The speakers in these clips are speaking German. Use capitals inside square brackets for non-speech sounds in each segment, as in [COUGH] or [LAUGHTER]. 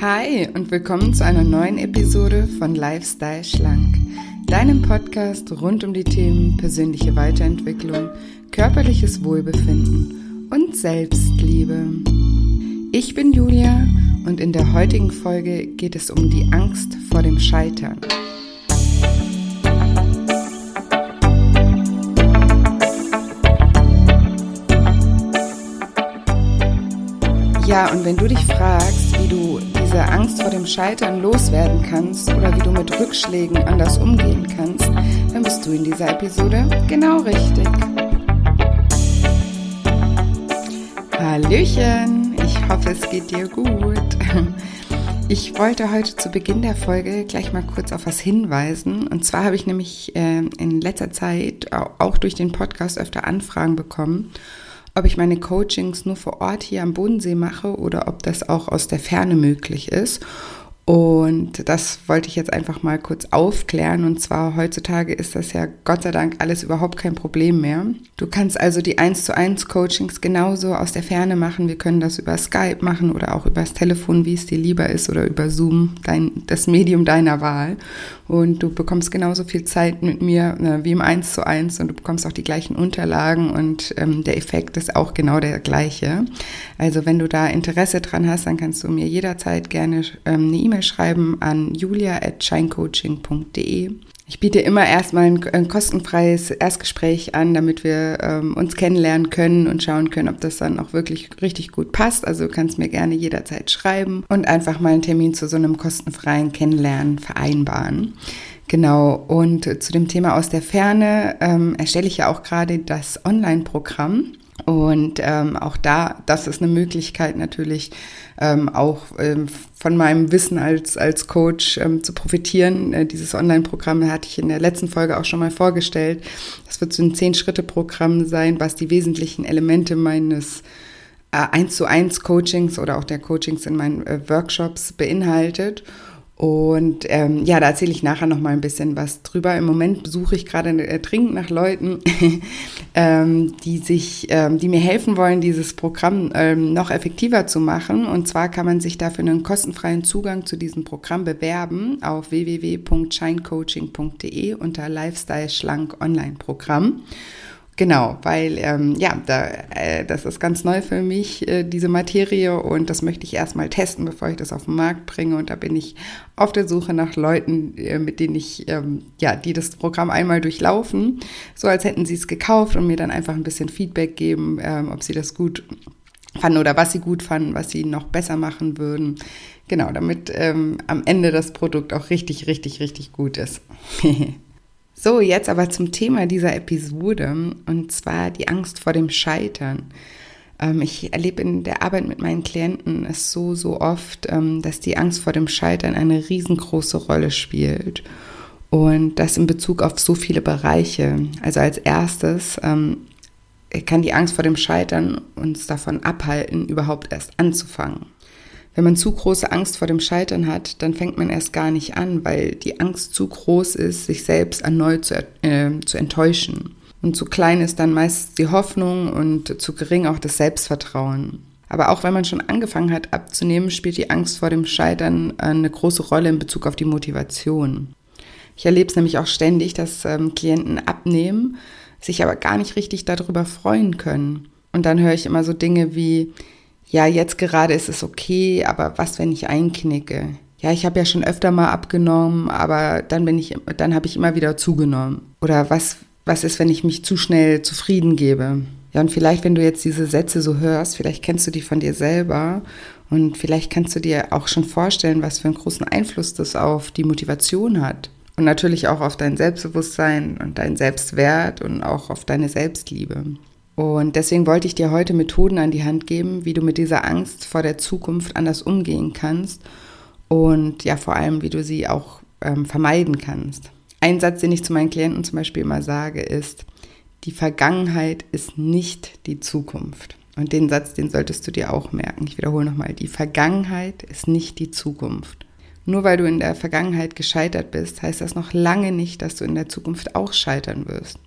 Hi und willkommen zu einer neuen Episode von Lifestyle Schlank, deinem Podcast rund um die Themen persönliche Weiterentwicklung, körperliches Wohlbefinden und Selbstliebe. Ich bin Julia und in der heutigen Folge geht es um die Angst vor dem Scheitern. Ja, und wenn du dich fragst, wie du diese Angst vor dem Scheitern loswerden kannst oder wie du mit Rückschlägen anders umgehen kannst, dann bist du in dieser Episode genau richtig. Hallöchen, ich hoffe es geht dir gut. Ich wollte heute zu Beginn der Folge gleich mal kurz auf was hinweisen. Und zwar habe ich nämlich äh, in letzter Zeit auch durch den Podcast öfter Anfragen bekommen ob ich meine Coachings nur vor Ort hier am Bodensee mache oder ob das auch aus der Ferne möglich ist. Und das wollte ich jetzt einfach mal kurz aufklären. Und zwar heutzutage ist das ja Gott sei Dank alles überhaupt kein Problem mehr. Du kannst also die 1 zu 1 Coachings genauso aus der Ferne machen. Wir können das über Skype machen oder auch übers Telefon, wie es dir lieber ist, oder über Zoom, dein, das Medium deiner Wahl. Und du bekommst genauso viel Zeit mit mir äh, wie im 1 zu 1 und du bekommst auch die gleichen Unterlagen und ähm, der Effekt ist auch genau der gleiche. Also wenn du da Interesse dran hast, dann kannst du mir jederzeit gerne ähm, eine E-Mail schreiben an julia.shinecoaching.de. Ich biete immer erstmal ein, ein, kostenfreies Erstgespräch an, damit wir ähm, uns kennenlernen können und schauen können, ob das dann auch wirklich richtig gut passt. Also du kannst mir gerne jederzeit schreiben und einfach mal einen Termin zu so einem kostenfreien Kennenlernen vereinbaren. Genau, und zu dem Thema aus der Ferne ähm, erstelle ich ja auch gerade das Online-Programm. Und ähm, auch da, das ist eine Möglichkeit natürlich ähm, auch ähm, von meinem Wissen als, als Coach ähm, zu profitieren. Äh, dieses Online-Programm hatte ich in der letzten Folge auch schon mal vorgestellt. Das wird so ein Zehn-Schritte-Programm sein, was die wesentlichen Elemente meines äh, 1 zu 1 Coachings oder auch der Coachings in meinen äh, Workshops beinhaltet. Und ähm, ja, da erzähle ich nachher noch mal ein bisschen was drüber. Im Moment suche ich gerade äh, dringend nach Leuten, [LAUGHS] ähm, die sich, ähm, die mir helfen wollen, dieses Programm ähm, noch effektiver zu machen. Und zwar kann man sich dafür einen kostenfreien Zugang zu diesem Programm bewerben auf www.shinecoaching.de unter Lifestyle Schlank Online Programm. Genau, weil ähm, ja, da, äh, das ist ganz neu für mich, äh, diese Materie, und das möchte ich erstmal testen, bevor ich das auf den Markt bringe. Und da bin ich auf der Suche nach Leuten, äh, mit denen ich, ähm, ja, die das Programm einmal durchlaufen, so als hätten sie es gekauft und mir dann einfach ein bisschen Feedback geben, ähm, ob sie das gut fanden oder was sie gut fanden, was sie noch besser machen würden. Genau, damit ähm, am Ende das Produkt auch richtig, richtig, richtig gut ist. [LAUGHS] So, jetzt aber zum Thema dieser Episode und zwar die Angst vor dem Scheitern. Ähm, ich erlebe in der Arbeit mit meinen Klienten es so, so oft, ähm, dass die Angst vor dem Scheitern eine riesengroße Rolle spielt. Und das in Bezug auf so viele Bereiche. Also als erstes ähm, kann die Angst vor dem Scheitern uns davon abhalten, überhaupt erst anzufangen. Wenn man zu große Angst vor dem Scheitern hat, dann fängt man erst gar nicht an, weil die Angst zu groß ist, sich selbst erneut zu, äh, zu enttäuschen. Und zu klein ist dann meist die Hoffnung und zu gering auch das Selbstvertrauen. Aber auch wenn man schon angefangen hat abzunehmen, spielt die Angst vor dem Scheitern eine große Rolle in Bezug auf die Motivation. Ich erlebe es nämlich auch ständig, dass ähm, Klienten abnehmen, sich aber gar nicht richtig darüber freuen können. Und dann höre ich immer so Dinge wie, ja, jetzt gerade ist es okay, aber was, wenn ich einknicke? Ja, ich habe ja schon öfter mal abgenommen, aber dann bin ich, dann habe ich immer wieder zugenommen. Oder was, was ist, wenn ich mich zu schnell zufrieden gebe? Ja, und vielleicht, wenn du jetzt diese Sätze so hörst, vielleicht kennst du die von dir selber und vielleicht kannst du dir auch schon vorstellen, was für einen großen Einfluss das auf die Motivation hat. Und natürlich auch auf dein Selbstbewusstsein und deinen Selbstwert und auch auf deine Selbstliebe. Und deswegen wollte ich dir heute Methoden an die Hand geben, wie du mit dieser Angst vor der Zukunft anders umgehen kannst und ja vor allem, wie du sie auch ähm, vermeiden kannst. Ein Satz, den ich zu meinen Klienten zum Beispiel immer sage, ist, die Vergangenheit ist nicht die Zukunft. Und den Satz, den solltest du dir auch merken. Ich wiederhole nochmal, die Vergangenheit ist nicht die Zukunft. Nur weil du in der Vergangenheit gescheitert bist, heißt das noch lange nicht, dass du in der Zukunft auch scheitern wirst.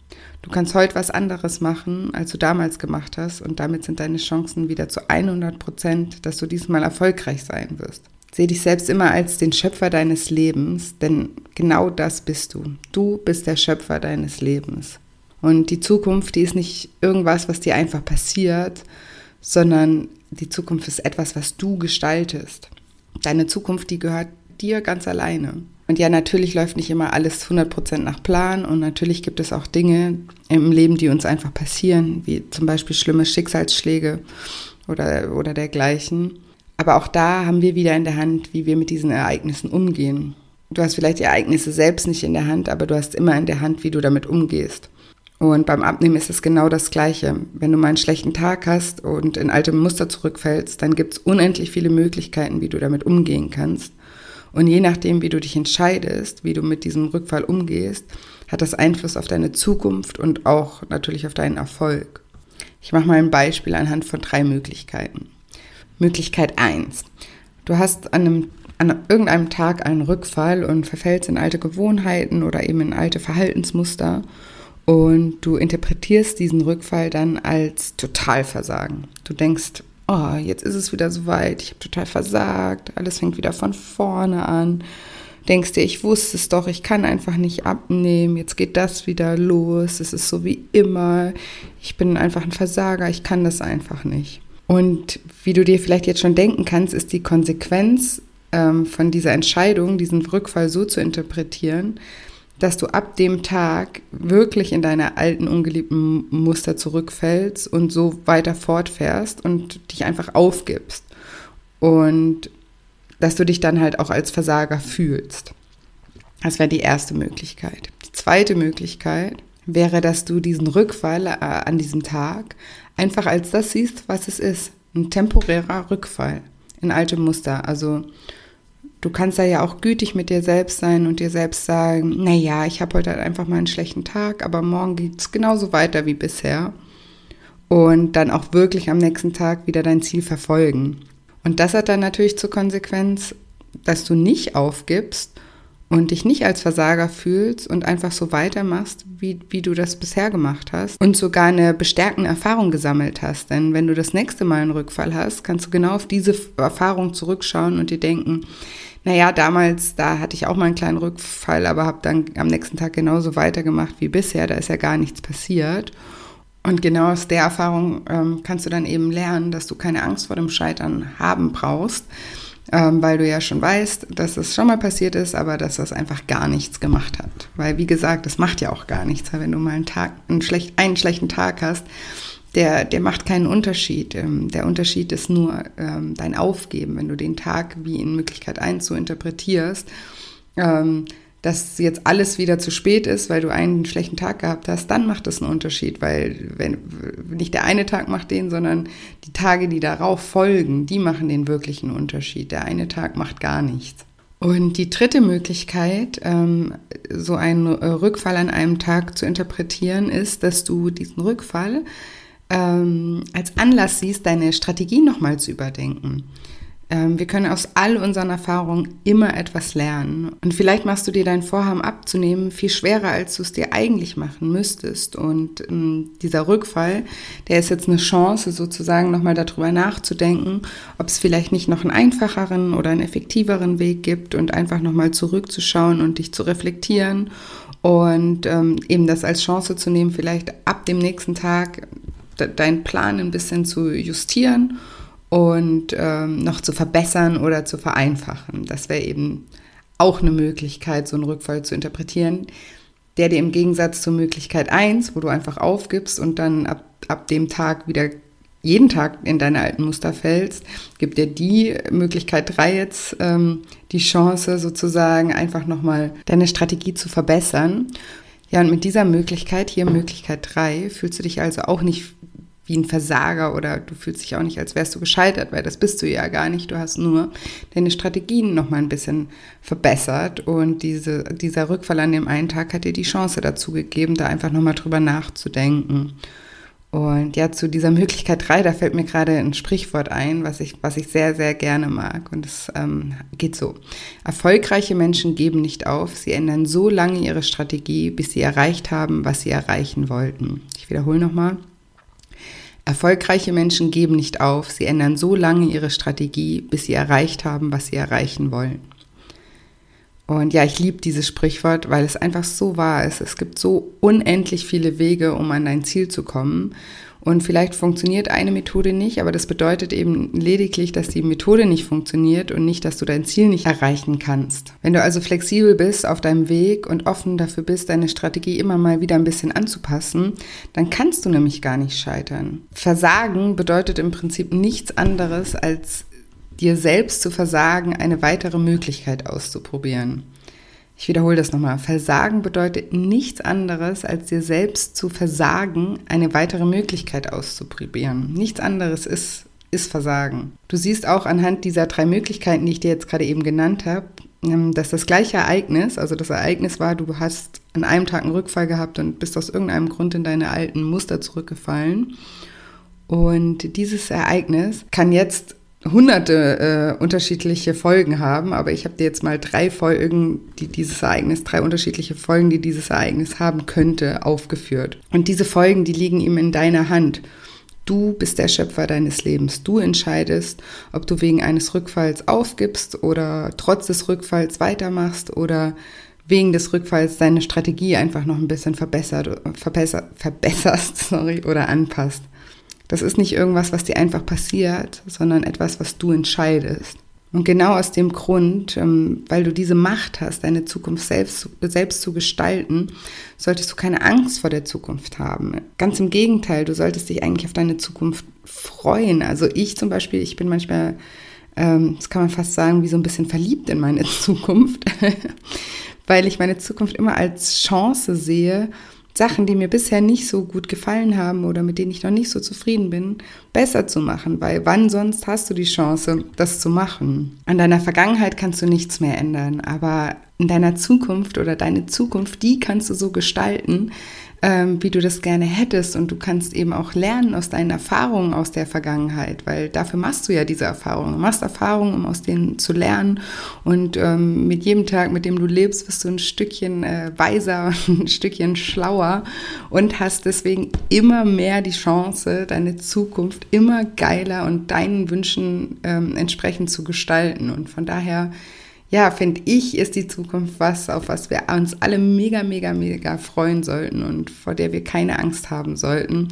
Du kannst heute was anderes machen, als du damals gemacht hast und damit sind deine Chancen wieder zu 100 Prozent, dass du diesmal erfolgreich sein wirst. Seh dich selbst immer als den Schöpfer deines Lebens, denn genau das bist du. Du bist der Schöpfer deines Lebens. Und die Zukunft, die ist nicht irgendwas, was dir einfach passiert, sondern die Zukunft ist etwas, was du gestaltest. Deine Zukunft, die gehört dir ganz alleine. Und ja, natürlich läuft nicht immer alles 100% nach Plan und natürlich gibt es auch Dinge im Leben, die uns einfach passieren, wie zum Beispiel schlimme Schicksalsschläge oder, oder dergleichen. Aber auch da haben wir wieder in der Hand, wie wir mit diesen Ereignissen umgehen. Du hast vielleicht die Ereignisse selbst nicht in der Hand, aber du hast immer in der Hand, wie du damit umgehst. Und beim Abnehmen ist es genau das Gleiche. Wenn du mal einen schlechten Tag hast und in alte Muster zurückfällst, dann gibt es unendlich viele Möglichkeiten, wie du damit umgehen kannst. Und je nachdem, wie du dich entscheidest, wie du mit diesem Rückfall umgehst, hat das Einfluss auf deine Zukunft und auch natürlich auf deinen Erfolg. Ich mache mal ein Beispiel anhand von drei Möglichkeiten. Möglichkeit 1. Du hast an, einem, an irgendeinem Tag einen Rückfall und verfällst in alte Gewohnheiten oder eben in alte Verhaltensmuster und du interpretierst diesen Rückfall dann als Totalversagen. Du denkst, oh, jetzt ist es wieder soweit, ich habe total versagt, alles fängt wieder von vorne an. Denkst dir, ich wusste es doch, ich kann einfach nicht abnehmen, jetzt geht das wieder los, es ist so wie immer, ich bin einfach ein Versager, ich kann das einfach nicht. Und wie du dir vielleicht jetzt schon denken kannst, ist die Konsequenz ähm, von dieser Entscheidung, diesen Rückfall so zu interpretieren, dass du ab dem Tag wirklich in deine alten ungeliebten Muster zurückfällst und so weiter fortfährst und dich einfach aufgibst. Und dass du dich dann halt auch als Versager fühlst. Das wäre die erste Möglichkeit. Die zweite Möglichkeit wäre, dass du diesen Rückfall äh, an diesem Tag einfach als das siehst, was es ist. Ein temporärer Rückfall in alte Muster. Also Du kannst da ja auch gütig mit dir selbst sein und dir selbst sagen, naja, ich habe heute halt einfach mal einen schlechten Tag, aber morgen geht es genauso weiter wie bisher. Und dann auch wirklich am nächsten Tag wieder dein Ziel verfolgen. Und das hat dann natürlich zur Konsequenz, dass du nicht aufgibst und dich nicht als Versager fühlst und einfach so weitermachst, wie, wie du das bisher gemacht hast und sogar eine bestärkende Erfahrung gesammelt hast. Denn wenn du das nächste Mal einen Rückfall hast, kannst du genau auf diese Erfahrung zurückschauen und dir denken, naja, damals, da hatte ich auch mal einen kleinen Rückfall, aber habe dann am nächsten Tag genauso weitergemacht wie bisher. Da ist ja gar nichts passiert. Und genau aus der Erfahrung ähm, kannst du dann eben lernen, dass du keine Angst vor dem Scheitern haben brauchst, ähm, weil du ja schon weißt, dass es schon mal passiert ist, aber dass das einfach gar nichts gemacht hat. Weil, wie gesagt, das macht ja auch gar nichts, wenn du mal einen Tag, einen, schlecht, einen schlechten Tag hast, der, der macht keinen Unterschied. Ähm, der Unterschied ist nur ähm, dein Aufgeben, wenn du den Tag wie in Möglichkeit 1 so interpretierst, ähm, dass jetzt alles wieder zu spät ist, weil du einen schlechten Tag gehabt hast, dann macht das einen Unterschied, weil wenn nicht der eine Tag macht den, sondern die Tage, die darauf folgen, die machen den wirklichen Unterschied. Der eine Tag macht gar nichts. Und die dritte Möglichkeit, so einen Rückfall an einem Tag zu interpretieren, ist, dass du diesen Rückfall ähm, als Anlass siehst, deine Strategie nochmal zu überdenken. Ähm, wir können aus all unseren Erfahrungen immer etwas lernen. Und vielleicht machst du dir dein Vorhaben abzunehmen viel schwerer, als du es dir eigentlich machen müsstest. Und ähm, dieser Rückfall, der ist jetzt eine Chance, sozusagen nochmal darüber nachzudenken, ob es vielleicht nicht noch einen einfacheren oder einen effektiveren Weg gibt und einfach nochmal zurückzuschauen und dich zu reflektieren und ähm, eben das als Chance zu nehmen, vielleicht ab dem nächsten Tag deinen Plan ein bisschen zu justieren und ähm, noch zu verbessern oder zu vereinfachen. Das wäre eben auch eine Möglichkeit, so einen Rückfall zu interpretieren, der dir im Gegensatz zur Möglichkeit 1, wo du einfach aufgibst und dann ab, ab dem Tag wieder jeden Tag in deine alten Muster fällst, gibt dir die Möglichkeit 3 jetzt ähm, die Chance sozusagen einfach nochmal deine Strategie zu verbessern. Ja, und mit dieser Möglichkeit, hier Möglichkeit 3, fühlst du dich also auch nicht wie ein Versager oder du fühlst dich auch nicht, als wärst du gescheitert, weil das bist du ja gar nicht. Du hast nur deine Strategien noch mal ein bisschen verbessert und diese, dieser Rückfall an dem einen Tag hat dir die Chance dazu gegeben, da einfach noch mal drüber nachzudenken. Und ja, zu dieser Möglichkeit 3, da fällt mir gerade ein Sprichwort ein, was ich, was ich sehr, sehr gerne mag. Und es ähm, geht so. Erfolgreiche Menschen geben nicht auf. Sie ändern so lange ihre Strategie, bis sie erreicht haben, was sie erreichen wollten. Ich wiederhole nochmal. Erfolgreiche Menschen geben nicht auf, sie ändern so lange ihre Strategie, bis sie erreicht haben, was sie erreichen wollen. Und ja, ich liebe dieses Sprichwort, weil es einfach so wahr ist. Es gibt so unendlich viele Wege, um an dein Ziel zu kommen. Und vielleicht funktioniert eine Methode nicht, aber das bedeutet eben lediglich, dass die Methode nicht funktioniert und nicht, dass du dein Ziel nicht erreichen kannst. Wenn du also flexibel bist auf deinem Weg und offen dafür bist, deine Strategie immer mal wieder ein bisschen anzupassen, dann kannst du nämlich gar nicht scheitern. Versagen bedeutet im Prinzip nichts anderes als dir selbst zu versagen, eine weitere Möglichkeit auszuprobieren. Ich wiederhole das nochmal. Versagen bedeutet nichts anderes, als dir selbst zu versagen, eine weitere Möglichkeit auszuprobieren. Nichts anderes ist, ist Versagen. Du siehst auch anhand dieser drei Möglichkeiten, die ich dir jetzt gerade eben genannt habe, ähm, dass das gleiche Ereignis, also das Ereignis war, du hast an einem Tag einen Rückfall gehabt und bist aus irgendeinem Grund in deine alten Muster zurückgefallen. Und dieses Ereignis kann jetzt hunderte äh, unterschiedliche Folgen haben, aber ich habe dir jetzt mal drei Folgen, die dieses Ereignis, drei unterschiedliche Folgen, die dieses Ereignis haben könnte, aufgeführt. Und diese Folgen, die liegen ihm in deiner Hand. Du bist der Schöpfer deines Lebens. Du entscheidest, ob du wegen eines Rückfalls aufgibst oder trotz des Rückfalls weitermachst oder wegen des Rückfalls deine Strategie einfach noch ein bisschen verbessert, verbessert, verbesserst [LAUGHS] sorry, oder anpasst. Das ist nicht irgendwas, was dir einfach passiert, sondern etwas, was du entscheidest. Und genau aus dem Grund, ähm, weil du diese Macht hast, deine Zukunft selbst, selbst zu gestalten, solltest du keine Angst vor der Zukunft haben. Ganz im Gegenteil, du solltest dich eigentlich auf deine Zukunft freuen. Also ich zum Beispiel, ich bin manchmal, ähm, das kann man fast sagen, wie so ein bisschen verliebt in meine [LAUGHS] Zukunft, [LAUGHS] weil ich meine Zukunft immer als Chance sehe, Sachen, die mir bisher nicht so gut gefallen haben oder mit denen ich noch nicht so zufrieden bin, besser zu machen, weil wann sonst hast du die Chance, das zu machen? An deiner Vergangenheit kannst du nichts mehr ändern, aber in deiner Zukunft oder deine Zukunft, die kannst du so gestalten, ähm, wie du das gerne hättest. Und du kannst eben auch lernen aus deinen Erfahrungen aus der Vergangenheit, weil dafür machst du ja diese Erfahrungen. Du machst Erfahrungen, um aus denen zu lernen. Und ähm, mit jedem Tag, mit dem du lebst, wirst du ein Stückchen äh, weiser, [LAUGHS] ein Stückchen schlauer und hast deswegen immer mehr die Chance, deine Zukunft immer geiler und deinen Wünschen ähm, entsprechend zu gestalten. Und von daher ja, finde ich, ist die Zukunft was, auf was wir uns alle mega, mega, mega freuen sollten und vor der wir keine Angst haben sollten.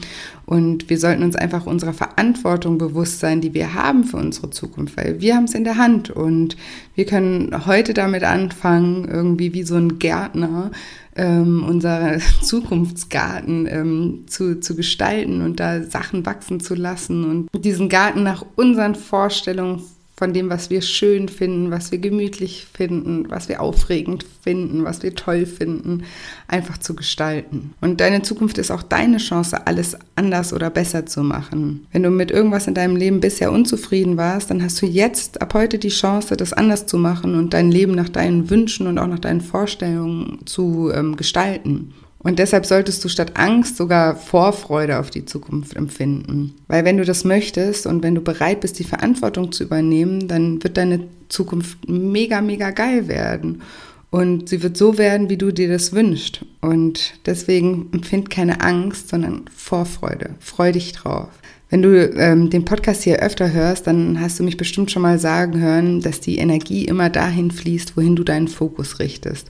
Und wir sollten uns einfach unserer Verantwortung bewusst sein, die wir haben für unsere Zukunft, weil wir haben es in der Hand und wir können heute damit anfangen, irgendwie wie so ein Gärtner ähm, unser [LAUGHS] Zukunftsgarten ähm, zu, zu gestalten und da Sachen wachsen zu lassen und diesen Garten nach unseren Vorstellungen von dem, was wir schön finden, was wir gemütlich finden, was wir aufregend finden, was wir toll finden, einfach zu gestalten. Und deine Zukunft ist auch deine Chance, alles anders oder besser zu machen. Wenn du mit irgendwas in deinem Leben bisher unzufrieden warst, dann hast du jetzt ab heute die Chance, das anders zu machen und dein Leben nach deinen Wünschen und auch nach deinen Vorstellungen zu ähm, gestalten. Und deshalb solltest du statt Angst sogar Vorfreude auf die Zukunft empfinden. Weil wenn du das möchtest und wenn du bereit bist, die Verantwortung zu übernehmen, dann wird deine Zukunft mega, mega geil werden. Und sie wird so werden, wie du dir das wünschst. Und deswegen empfind keine Angst, sondern Vorfreude. Freu dich drauf. Wenn du ähm, den Podcast hier öfter hörst, dann hast du mich bestimmt schon mal sagen hören, dass die Energie immer dahin fließt, wohin du deinen Fokus richtest.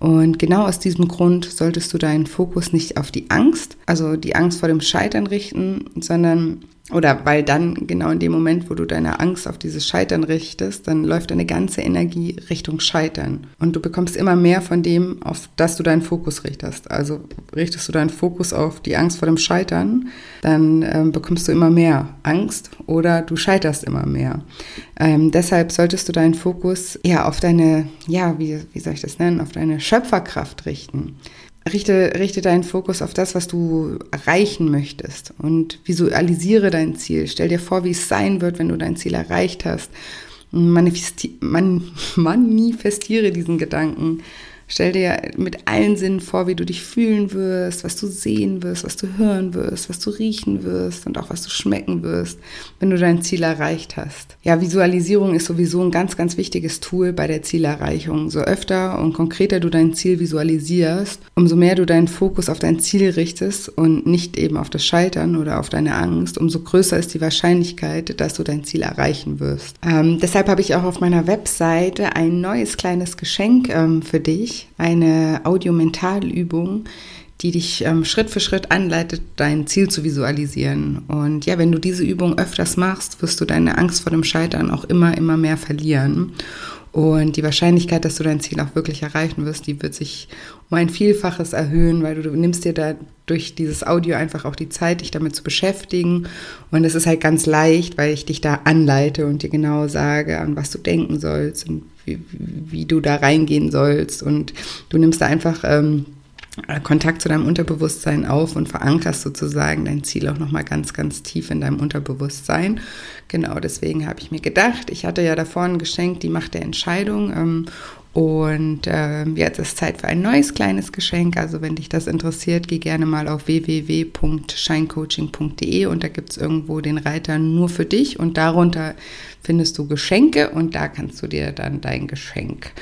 Und genau aus diesem Grund solltest du deinen Fokus nicht auf die Angst, also die Angst vor dem Scheitern richten, sondern oder weil dann genau in dem Moment, wo du deine Angst auf dieses Scheitern richtest, dann läuft deine ganze Energie Richtung Scheitern. Und du bekommst immer mehr von dem, auf das du deinen Fokus richtest. Also richtest du deinen Fokus auf die Angst vor dem Scheitern, dann ähm, bekommst du immer mehr Angst oder du scheiterst immer mehr. Ähm, deshalb solltest du deinen Fokus ja auf deine, ja, wie, wie soll ich das nennen, auf deine Schöpferkraft richten. Richte, richte deinen Fokus auf das, was du erreichen möchtest und visualisiere dein Ziel. Stell dir vor, wie es sein wird, wenn du dein Ziel erreicht hast. Manifesti man [LAUGHS] manifestiere diesen Gedanken. Stell dir mit allen Sinnen vor, wie du dich fühlen wirst, was du sehen wirst, was du hören wirst, was du riechen wirst und auch was du schmecken wirst, wenn du dein Ziel erreicht hast. Ja, Visualisierung ist sowieso ein ganz, ganz wichtiges Tool bei der Zielerreichung. So öfter und konkreter du dein Ziel visualisierst, umso mehr du deinen Fokus auf dein Ziel richtest und nicht eben auf das Scheitern oder auf deine Angst, umso größer ist die Wahrscheinlichkeit, dass du dein Ziel erreichen wirst. Ähm, deshalb habe ich auch auf meiner Webseite ein neues kleines Geschenk ähm, für dich, eine Audiomentalübung, die dich ähm, Schritt für Schritt anleitet, dein Ziel zu visualisieren. Und ja, wenn du diese Übung öfters machst, wirst du deine Angst vor dem Scheitern auch immer, immer mehr verlieren. Und die Wahrscheinlichkeit, dass du dein Ziel auch wirklich erreichen wirst, die wird sich um ein Vielfaches erhöhen, weil du, du nimmst dir da durch dieses Audio einfach auch die Zeit, dich damit zu beschäftigen. Und es ist halt ganz leicht, weil ich dich da anleite und dir genau sage, an was du denken sollst und wie, wie du da reingehen sollst. Und du nimmst da einfach ähm, Kontakt zu deinem Unterbewusstsein auf und verankerst sozusagen dein Ziel auch nochmal ganz, ganz tief in deinem Unterbewusstsein. Genau deswegen habe ich mir gedacht, ich hatte ja davor ein Geschenk, die Macht der Entscheidung. Ähm, und äh, jetzt ist Zeit für ein neues kleines Geschenk. Also wenn dich das interessiert, geh gerne mal auf www.scheincoaching.de und da gibt es irgendwo den Reiter nur für dich und darunter findest du Geschenke und da kannst du dir dann dein Geschenk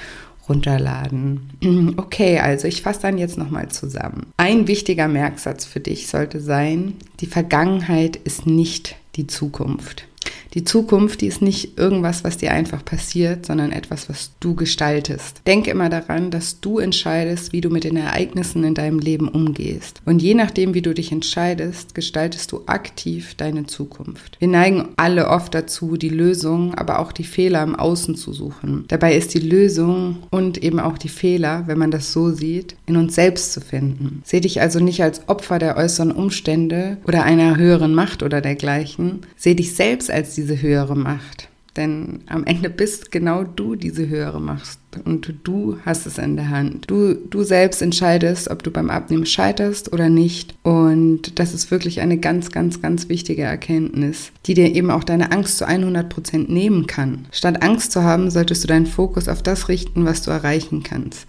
runterladen. [CLEARS THROAT] Okay, also ich fasse dann jetzt nochmal zusammen. Ein wichtiger Merksatz für dich sollte sein, die Vergangenheit ist nicht die Zukunft. Die Zukunft, die ist nicht irgendwas, was dir einfach passiert, sondern etwas, was du gestaltest. Denke immer daran, dass du entscheidest, wie du mit den Ereignissen in deinem Leben umgehst. Und je nachdem, wie du dich entscheidest, gestaltest du aktiv deine Zukunft. Wir neigen alle oft dazu, die Lösung, aber auch die Fehler im Außen zu suchen. Dabei ist die Lösung und eben auch die Fehler, wenn man das so sieht, in uns selbst zu finden. Seh dich also nicht als Opfer der äußeren Umstände oder einer höheren Macht oder dergleichen. Seh dich selbst als diese höhere Macht. Denn am Ende bist genau du diese höhere Macht und du hast es in der Hand. Du, du selbst entscheidest, ob du beim Abnehmen scheiterst oder nicht. Und das ist wirklich eine ganz, ganz, ganz wichtige Erkenntnis, die dir eben auch deine Angst zu 100 Prozent nehmen kann. Statt Angst zu haben, solltest du deinen Fokus auf das richten, was du erreichen kannst.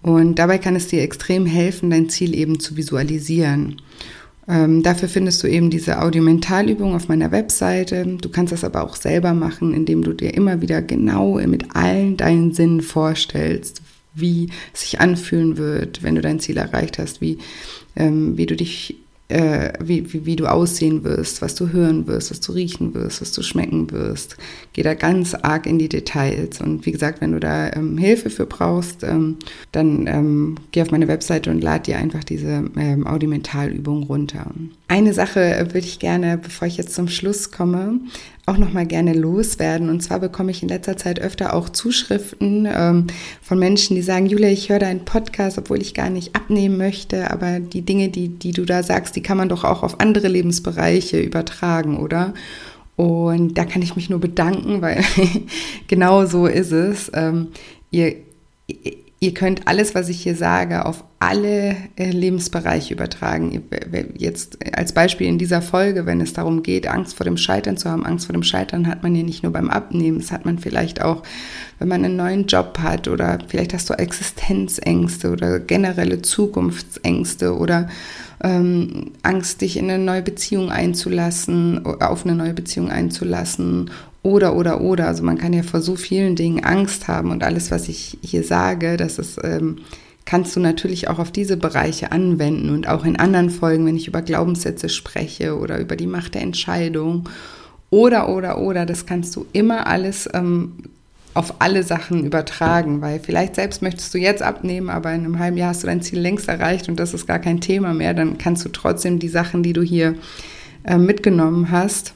Und dabei kann es dir extrem helfen, dein Ziel eben zu visualisieren. Ähm, dafür findest du eben diese Audiomentalübung auf meiner Webseite. Du kannst das aber auch selber machen, indem du dir immer wieder genau mit allen deinen Sinnen vorstellst, wie es sich anfühlen wird, wenn du dein Ziel erreicht hast, wie, ähm, wie du dich äh, wie, wie, wie du aussehen wirst, was du hören wirst, was du riechen wirst, was du schmecken wirst. Geh da ganz arg in die Details. Und wie gesagt, wenn du da ähm, Hilfe für brauchst, ähm, dann ähm, geh auf meine Webseite und lad dir einfach diese ähm, Audimentalübung runter. Eine Sache würde ich gerne, bevor ich jetzt zum Schluss komme, auch noch mal gerne loswerden. Und zwar bekomme ich in letzter Zeit öfter auch Zuschriften ähm, von Menschen, die sagen, Julia, ich höre deinen Podcast, obwohl ich gar nicht abnehmen möchte, aber die Dinge, die, die du da sagst, die kann man doch auch auf andere Lebensbereiche übertragen, oder? Und da kann ich mich nur bedanken, weil [LAUGHS] genau so ist es. Ähm, ihr, ihr könnt alles, was ich hier sage, auf alle äh, Lebensbereiche übertragen. Jetzt als Beispiel in dieser Folge, wenn es darum geht, Angst vor dem Scheitern zu haben. Angst vor dem Scheitern hat man ja nicht nur beim Abnehmen, das hat man vielleicht auch, wenn man einen neuen Job hat oder vielleicht hast du Existenzängste oder generelle Zukunftsängste oder ähm, Angst, dich in eine neue Beziehung einzulassen, auf eine neue Beziehung einzulassen oder, oder, oder. Also man kann ja vor so vielen Dingen Angst haben und alles, was ich hier sage, das ist, ähm, kannst du natürlich auch auf diese Bereiche anwenden und auch in anderen Folgen, wenn ich über Glaubenssätze spreche oder über die Macht der Entscheidung oder, oder, oder, das kannst du immer alles ähm, auf alle Sachen übertragen, weil vielleicht selbst möchtest du jetzt abnehmen, aber in einem halben Jahr hast du dein Ziel längst erreicht und das ist gar kein Thema mehr, dann kannst du trotzdem die Sachen, die du hier äh, mitgenommen hast,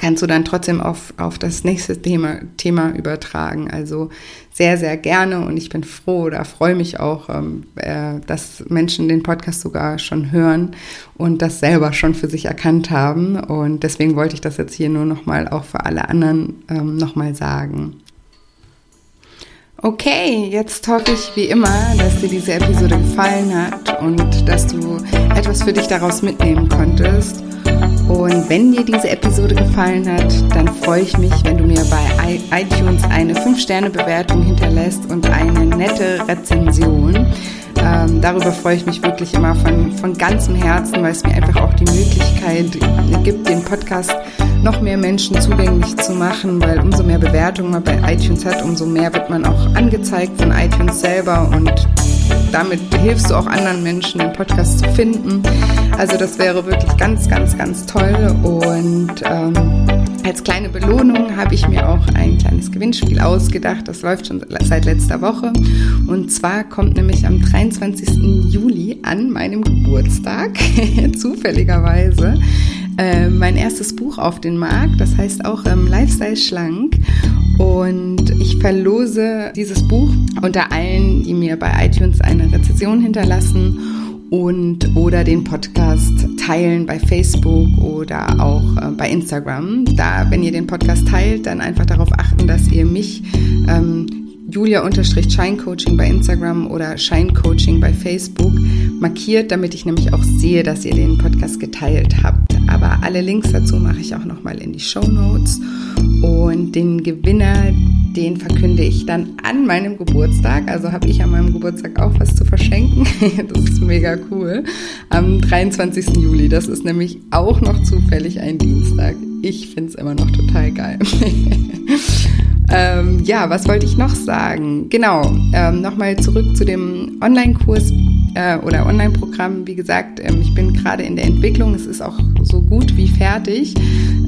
kannst du dann trotzdem auf, auf das nächste Thema, Thema übertragen. Also sehr, sehr gerne und ich bin froh oder freue mich auch, ähm, äh, dass Menschen den Podcast sogar schon hören und das selber schon für sich erkannt haben. Und deswegen wollte ich das jetzt hier nur nochmal auch für alle anderen ähm, nochmal sagen. Okay, jetzt hoffe ich wie immer, dass dir diese Episode gefallen hat und dass du etwas für dich daraus mitnehmen konntest. Und wenn dir diese Episode gefallen hat, dann freue ich mich, wenn du mir bei iTunes eine 5-Sterne-Bewertung hinterlässt und eine nette Rezension. Ähm, darüber freue ich mich wirklich immer von, von ganzem Herzen, weil es mir einfach auch die Möglichkeit gibt, den Podcast noch mehr Menschen zugänglich zu machen, weil umso mehr Bewertungen man bei iTunes hat, umso mehr wird man auch angezeigt von iTunes selber und damit hilfst du auch anderen Menschen, den Podcast zu finden. Also das wäre wirklich ganz, ganz, ganz toll. Und ähm, als kleine Belohnung habe ich mir auch ein kleines Gewinnspiel ausgedacht. Das läuft schon seit letzter Woche. Und zwar kommt nämlich am 23. Juli an meinem Geburtstag, [LAUGHS] zufälligerweise, äh, mein erstes Buch auf den Markt. Das heißt auch ähm, Lifestyle Schlank. Und ich verlose dieses Buch unter allen, die mir bei iTunes eine Rezession hinterlassen und oder den Podcast teilen bei Facebook oder auch äh, bei Instagram. Da, wenn ihr den Podcast teilt, dann einfach darauf achten, dass ihr mich ähm, Julia-Scheincoaching bei Instagram oder Scheincoaching bei Facebook markiert, damit ich nämlich auch sehe, dass ihr den Podcast geteilt habt. Aber alle Links dazu mache ich auch nochmal in die Show Notes. Und den Gewinner, den verkünde ich dann an meinem Geburtstag. Also habe ich an meinem Geburtstag auch was zu verschenken. [LAUGHS] Das ist mega cool. Am 23. Juli. Das ist nämlich auch noch zufällig ein Dienstag. Ich finde es immer noch total geil. [LAUGHS] ähm, ja, was wollte ich noch sagen? Genau, ähm, nochmal zurück zu dem Online-Kurs äh, oder Online-Programm. Wie gesagt, ähm, ich bin gerade in der Entwicklung. Es ist auch so gut wie fertig.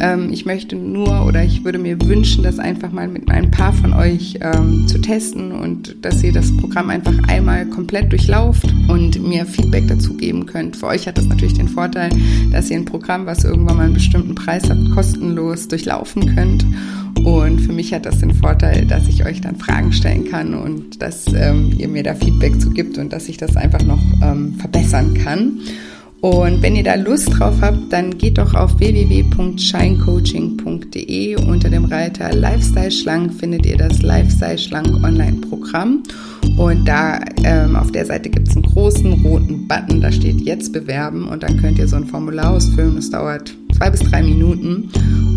Ähm, ich möchte nur oder ich würde mir wünschen, das einfach mal mit ein paar von euch ähm, zu testen und dass ihr das Programm einfach einmal komplett durchlauft und mir Feedback dazu geben könnt. Für euch hat das natürlich den Vorteil, dass ihr ein Programm, was irgendwann mal einen bestimmten Preis habt, kostenlos durchlaufen könnt. Und für mich hat das den Vorteil, dass ich euch dann Fragen stellen kann und dass ähm, ihr mir da Feedback zu gibt und dass ich das einfach noch ähm, verbessern kann. Und wenn ihr da Lust drauf habt, dann geht doch auf www.scheincoaching.de. Unter dem Reiter Lifestyle Schlank findet ihr das Lifestyle Schlank Online Programm. Und da ähm, auf der Seite gibt es einen großen roten Button, da steht jetzt bewerben und dann könnt ihr so ein Formular ausfüllen. Es dauert zwei bis drei Minuten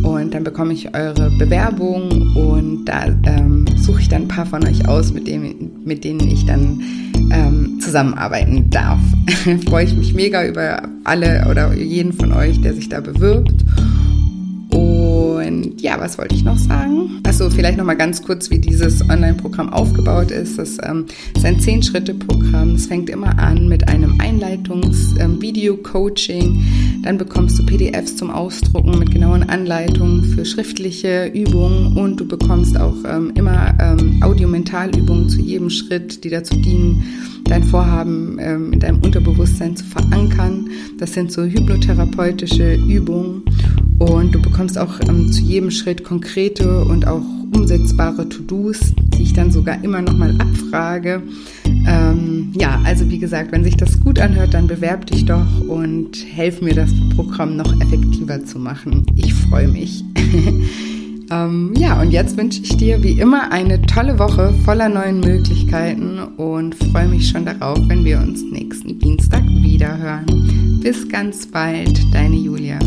und dann bekomme ich eure Bewerbung und da ähm, suche ich dann ein paar von euch aus, mit, dem, mit denen ich dann ähm, zusammenarbeiten darf. [LAUGHS] Freue ich mich mega über alle oder jeden von euch, der sich da bewirbt. Ja, was wollte ich noch sagen? Achso, vielleicht noch mal ganz kurz, wie dieses Online-Programm aufgebaut ist. Das ähm, ist ein Zehn-Schritte-Programm. Es fängt immer an mit einem Einleitungs-Video-Coaching. Ähm, Dann bekommst du PDFs zum Ausdrucken mit genauen Anleitungen für schriftliche Übungen und du bekommst auch ähm, immer ähm, Audio-Mentalübungen zu jedem Schritt, die dazu dienen, dein Vorhaben ähm, in deinem Unterbewusstsein zu verankern. Das sind so hypnotherapeutische Übungen und du bekommst auch ähm, zu jedem Schritt konkrete und auch umsetzbare To-Dos, die ich dann sogar immer nochmal abfrage. Ähm, ja, also wie gesagt, wenn sich das gut anhört, dann bewerb dich doch und helf mir, das Programm noch effektiver zu machen. Ich freue mich. [LAUGHS] ähm, ja, und jetzt wünsche ich dir wie immer eine tolle Woche voller neuen Möglichkeiten und freue mich schon darauf, wenn wir uns nächsten Dienstag wieder hören. Bis ganz bald, deine Julia.